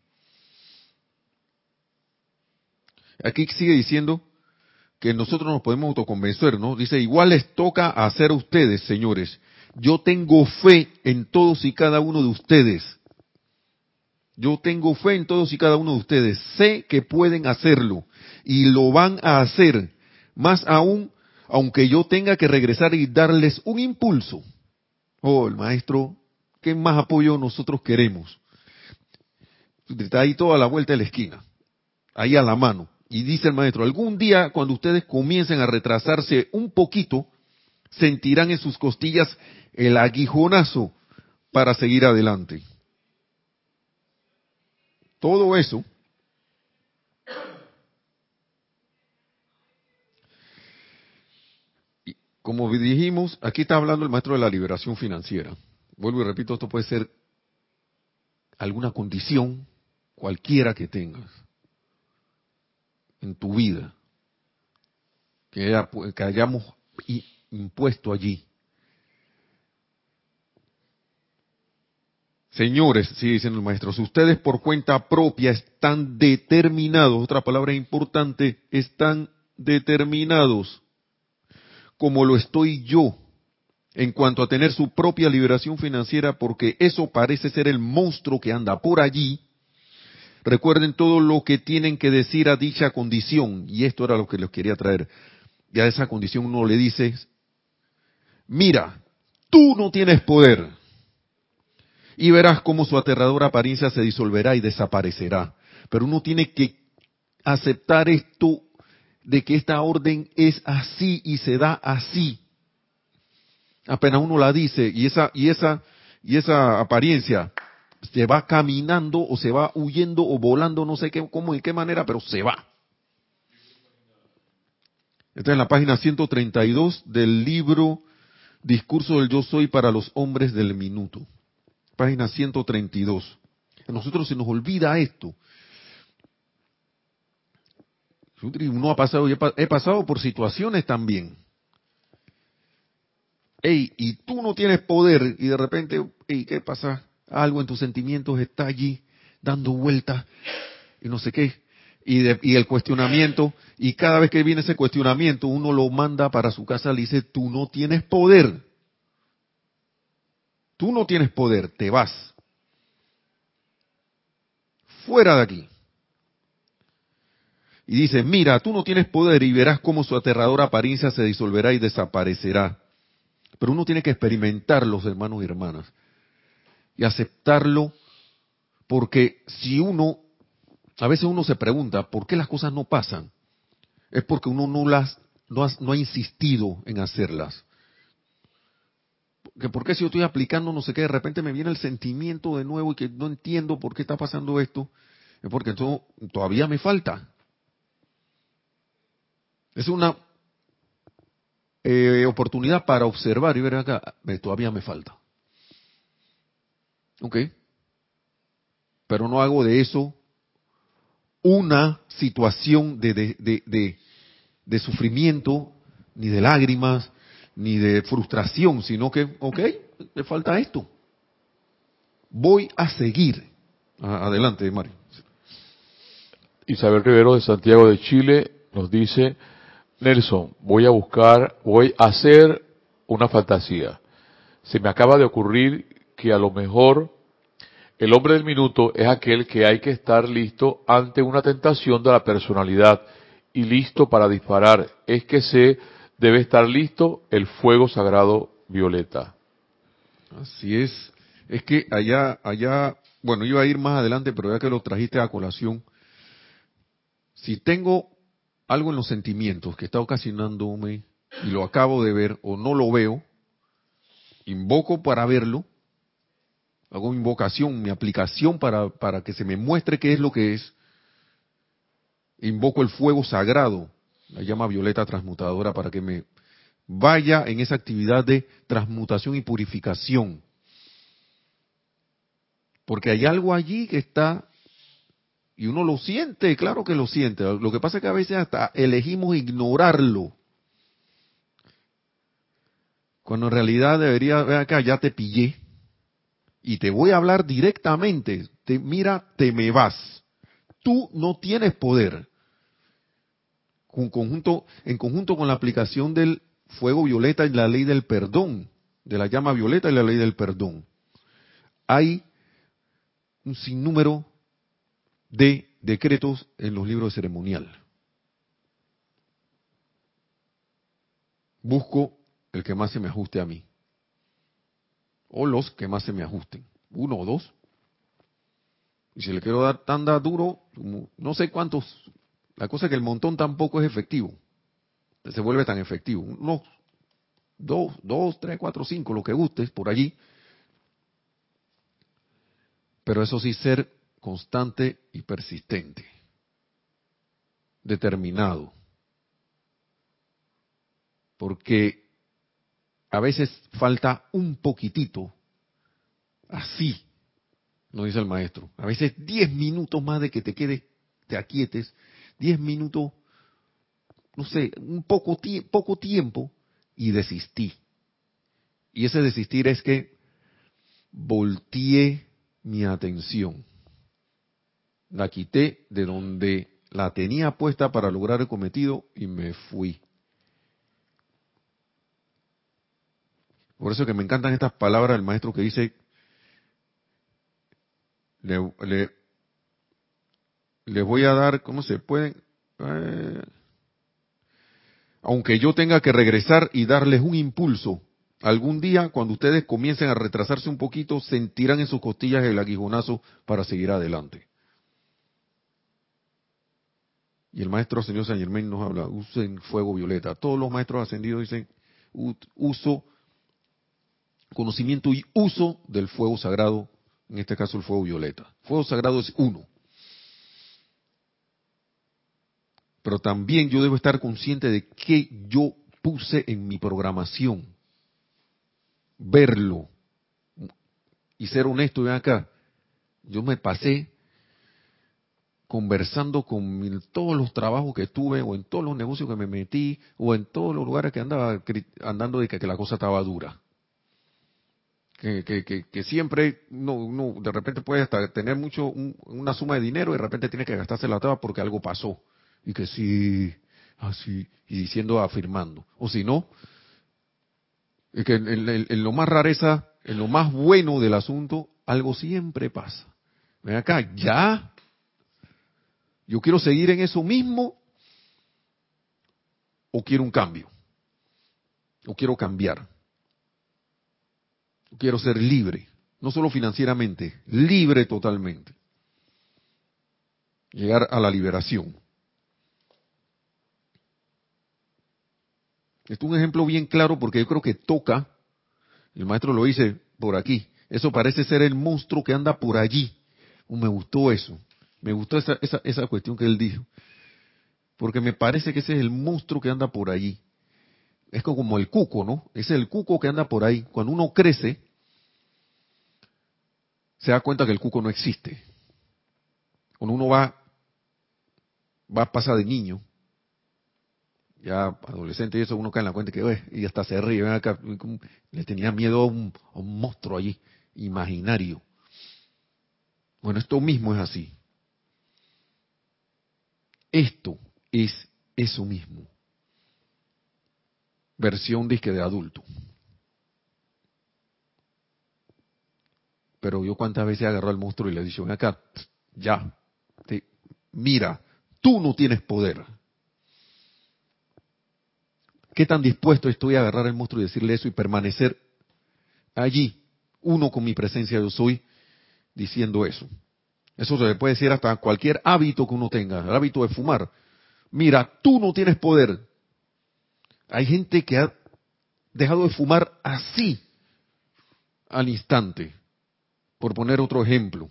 Aquí sigue diciendo que nosotros nos podemos autoconvencer, ¿no? Dice, igual les toca hacer a ustedes, señores. Yo tengo fe en todos y cada uno de ustedes. Yo tengo fe en todos y cada uno de ustedes. Sé que pueden hacerlo y lo van a hacer, más aún, aunque yo tenga que regresar y darles un impulso. Oh, el maestro, ¿qué más apoyo nosotros queremos? Está ahí toda la vuelta de la esquina, ahí a la mano. Y dice el maestro, algún día cuando ustedes comiencen a retrasarse un poquito, sentirán en sus costillas el aguijonazo para seguir adelante. Todo eso Como dijimos, aquí está hablando el maestro de la liberación financiera. Vuelvo y repito, esto puede ser alguna condición, cualquiera que tengas en tu vida, que, hayamos impuesto allí. Señores, sigue diciendo el maestro, si ustedes por cuenta propia están determinados, otra palabra importante, están determinados como lo estoy yo en cuanto a tener su propia liberación financiera, porque eso parece ser el monstruo que anda por allí. Recuerden todo lo que tienen que decir a dicha condición, y esto era lo que les quería traer. Y a esa condición uno le dice, mira, tú no tienes poder. Y verás cómo su aterradora apariencia se disolverá y desaparecerá. Pero uno tiene que aceptar esto de que esta orden es así y se da así. Apenas uno la dice y esa y esa y esa apariencia se va caminando o se va huyendo o volando, no sé qué, cómo, en qué manera, pero se va. Está en la página 132 del libro Discurso del Yo Soy para los Hombres del Minuto. Página 132. A nosotros se nos olvida esto. Uno ha pasado, he pasado por situaciones también. Ey, y tú no tienes poder y de repente, ey, ¿qué pasa? Algo en tus sentimientos está allí dando vueltas y no sé qué. Y, y el cuestionamiento, y cada vez que viene ese cuestionamiento, uno lo manda para su casa, le dice, tú no tienes poder. Tú no tienes poder, te vas. Fuera de aquí. Y dice, mira, tú no tienes poder y verás cómo su aterradora apariencia se disolverá y desaparecerá. Pero uno tiene que experimentarlo, hermanos y hermanas, y aceptarlo Porque si uno, a veces uno se pregunta, ¿por qué las cosas no pasan? Es porque uno no las, no ha, no ha insistido en hacerlas. Que por qué si yo estoy aplicando no sé qué, de repente me viene el sentimiento de nuevo y que no entiendo por qué está pasando esto, es porque entonces todavía me falta. Es una eh, oportunidad para observar y ver acá, todavía me falta. ¿Ok? Pero no hago de eso una situación de, de, de, sufrimiento, ni de lágrimas, ni de frustración, sino que, ok, le falta esto. Voy a seguir. Adelante, Mario. Isabel Rivero de Santiago de Chile nos dice, Nelson, voy a buscar, voy a hacer una fantasía. Se me acaba de ocurrir que a lo mejor el hombre del minuto es aquel que hay que estar listo ante una tentación de la personalidad y listo para disparar. Es que se debe estar listo el fuego sagrado violeta. Así es. Es que allá, allá, bueno, iba a ir más adelante, pero ya que lo trajiste a colación, si tengo algo en los sentimientos que está ocasionándome y lo acabo de ver o no lo veo, invoco para verlo, hago invocación, mi aplicación para, para que se me muestre qué es lo que es, invoco el fuego sagrado, la llama violeta transmutadora, para que me vaya en esa actividad de transmutación y purificación. Porque hay algo allí que está y uno lo siente, claro que lo siente. Lo que pasa es que a veces hasta elegimos ignorarlo. Cuando en realidad debería, ver acá, ya te pillé. Y te voy a hablar directamente. Te, mira, te me vas. Tú no tienes poder. En conjunto, en conjunto con la aplicación del fuego violeta y la ley del perdón, de la llama violeta y la ley del perdón. Hay un sinnúmero de decretos en los libros de ceremonial. Busco el que más se me ajuste a mí. O los que más se me ajusten. Uno o dos. Y si le quiero dar tanda duro, no sé cuántos. La cosa es que el montón tampoco es efectivo. Se vuelve tan efectivo. Unos dos, dos, tres, cuatro, cinco, lo que gustes por allí. Pero eso sí, ser constante y persistente, determinado. Porque a veces falta un poquitito, así, nos dice el maestro. A veces diez minutos más de que te quedes, te aquietes, diez minutos, no sé, un poco, poco tiempo y desistí. Y ese desistir es que volteé mi atención la quité de donde la tenía puesta para lograr el cometido y me fui. Por eso que me encantan estas palabras del maestro que dice, le, le, voy a dar, ¿cómo se puede? Eh, aunque yo tenga que regresar y darles un impulso, algún día cuando ustedes comiencen a retrasarse un poquito, sentirán en sus costillas el aguijonazo para seguir adelante. Y el maestro señor San Germain nos habla, usen fuego violeta. Todos los maestros ascendidos dicen, uso, conocimiento y uso del fuego sagrado, en este caso el fuego violeta. Fuego sagrado es uno. Pero también yo debo estar consciente de que yo puse en mi programación. Verlo. Y ser honesto, ven acá. Yo me pasé conversando con todos los trabajos que tuve o en todos los negocios que me metí o en todos los lugares que andaba andando de que, la cosa estaba dura. Que, que, que, siempre, no, no, de repente puede hasta tener mucho, una suma de dinero y de repente tiene que gastarse la toda porque algo pasó. Y que sí, así, y diciendo, afirmando. O si no, y que en, lo más rareza, en lo más bueno del asunto, algo siempre pasa. Ven acá, ya ¿Yo quiero seguir en eso mismo o quiero un cambio? ¿O quiero cambiar? Quiero ser libre, no solo financieramente, libre totalmente. llegar a la liberación. Esto es un ejemplo bien claro porque yo creo que toca, el maestro lo dice por aquí, eso parece ser el monstruo que anda por allí. Uh, me gustó eso, me gustó esa, esa, esa cuestión que él dijo, porque me parece que ese es el monstruo que anda por allí. Es como el cuco, ¿no? Es el cuco que anda por ahí. Cuando uno crece, se da cuenta que el cuco no existe. Cuando uno va, va a pasar de niño, ya adolescente y eso, uno cae en la cuenta que, y hasta se ríe, acá, le tenía miedo a un, a un monstruo allí, imaginario. Bueno, esto mismo es así. Esto es eso mismo. Versión disque de adulto. Pero yo cuántas veces agarró al monstruo y le dije, ven acá, ya, mira, tú no tienes poder. ¿Qué tan dispuesto estoy a agarrar al monstruo y decirle eso y permanecer allí, uno con mi presencia yo soy, diciendo eso? Eso se le puede decir hasta cualquier hábito que uno tenga, el hábito de fumar. Mira, tú no tienes poder. Hay gente que ha dejado de fumar así, al instante por poner otro ejemplo.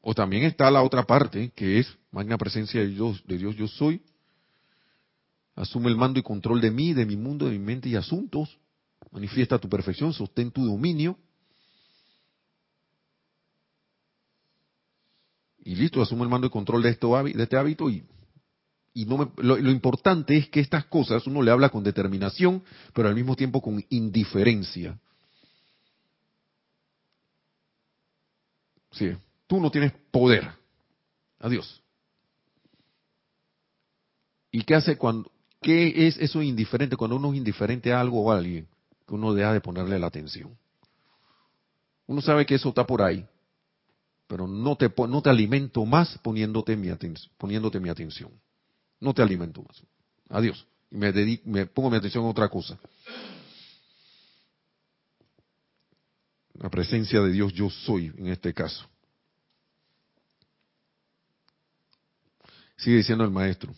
O también está la otra parte, que es magna presencia de Dios, de Dios yo soy. Asume el mando y control de mí, de mi mundo, de mi mente y asuntos. Manifiesta tu perfección, sostén tu dominio. Y listo, asume el mando y control de, esto, de este hábito y y no lo, importante es que estas cosas uno le habla con determinación, pero al mismo tiempo con indiferencia. Sí, tú no tienes poder. Adiós. ¿Y qué hace cuando, qué es eso indiferente cuando uno es indiferente a algo o a alguien? Que uno deja de ponerle la atención. Uno sabe que eso está por ahí, pero no te, no te alimento más poniéndote mi, poniéndote mi atención. No te alimento más. Adiós. Y me, me pongo mi atención a otra cosa. La presencia de Dios yo soy en este caso. Sigue diciendo el maestro.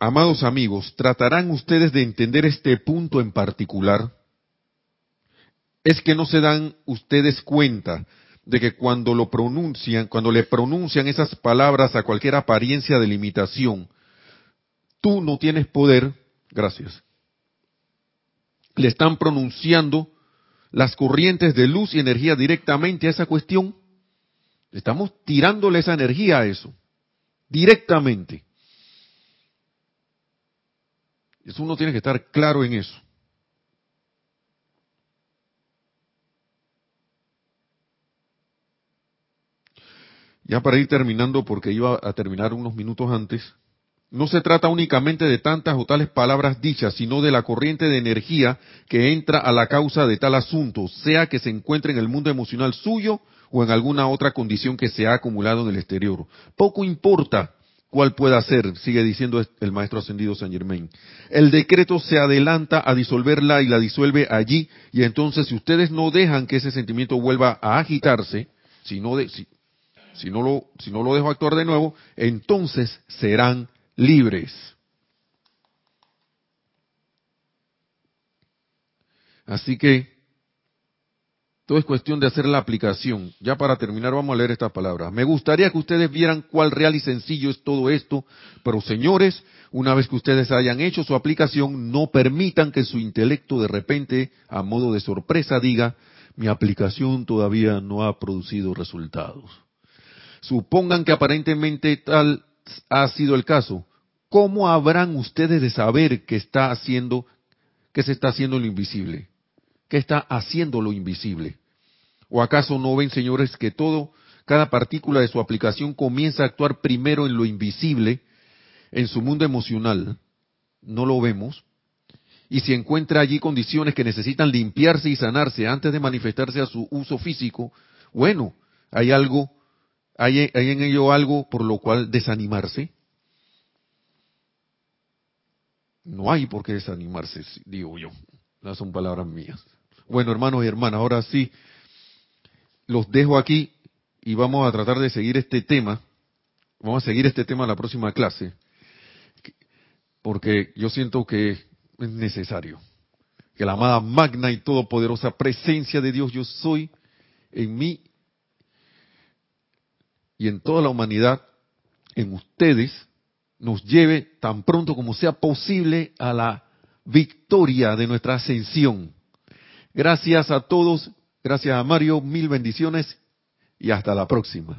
Amados amigos, ¿tratarán ustedes de entender este punto en particular? Es que no se dan ustedes cuenta de que cuando lo pronuncian, cuando le pronuncian esas palabras a cualquier apariencia de limitación, tú no tienes poder, gracias. Le están pronunciando las corrientes de luz y energía directamente a esa cuestión. Estamos tirándole esa energía a eso, directamente. Eso uno tiene que estar claro en eso. Ya para ir terminando, porque iba a terminar unos minutos antes, no se trata únicamente de tantas o tales palabras dichas, sino de la corriente de energía que entra a la causa de tal asunto, sea que se encuentre en el mundo emocional suyo o en alguna otra condición que se ha acumulado en el exterior. Poco importa cuál pueda ser, sigue diciendo el maestro ascendido San Germain. El decreto se adelanta a disolverla y la disuelve allí, y entonces si ustedes no dejan que ese sentimiento vuelva a agitarse, si no, de, si, si no lo, si no lo dejo actuar de nuevo, entonces serán libres. Así que todo es cuestión de hacer la aplicación. Ya para terminar vamos a leer estas palabras. Me gustaría que ustedes vieran cuál real y sencillo es todo esto, pero señores, una vez que ustedes hayan hecho su aplicación, no permitan que su intelecto de repente, a modo de sorpresa, diga, mi aplicación todavía no ha producido resultados. Supongan que aparentemente tal ha sido el caso. ¿Cómo habrán ustedes de saber que está haciendo, que se está haciendo lo invisible? ¿Qué está haciendo lo invisible? ¿O acaso no ven, señores, que todo, cada partícula de su aplicación comienza a actuar primero en lo invisible, en su mundo emocional? No lo vemos. Y si encuentra allí condiciones que necesitan limpiarse y sanarse antes de manifestarse a su uso físico, bueno, hay algo ¿Hay, en ello algo por lo cual desanimarse? No hay por qué desanimarse, digo yo. No son palabras mías. Bueno, hermanos y hermanas, ahora sí, los dejo aquí y vamos a tratar de seguir este tema. Vamos a seguir este tema en la próxima clase, porque yo siento que es necesario que la amada magna y todopoderosa presencia de Dios yo soy en mí y en toda la humanidad, en ustedes, nos lleve tan pronto como sea posible a la victoria de nuestra ascensión. Gracias a todos, gracias a Mario, mil bendiciones y hasta la próxima.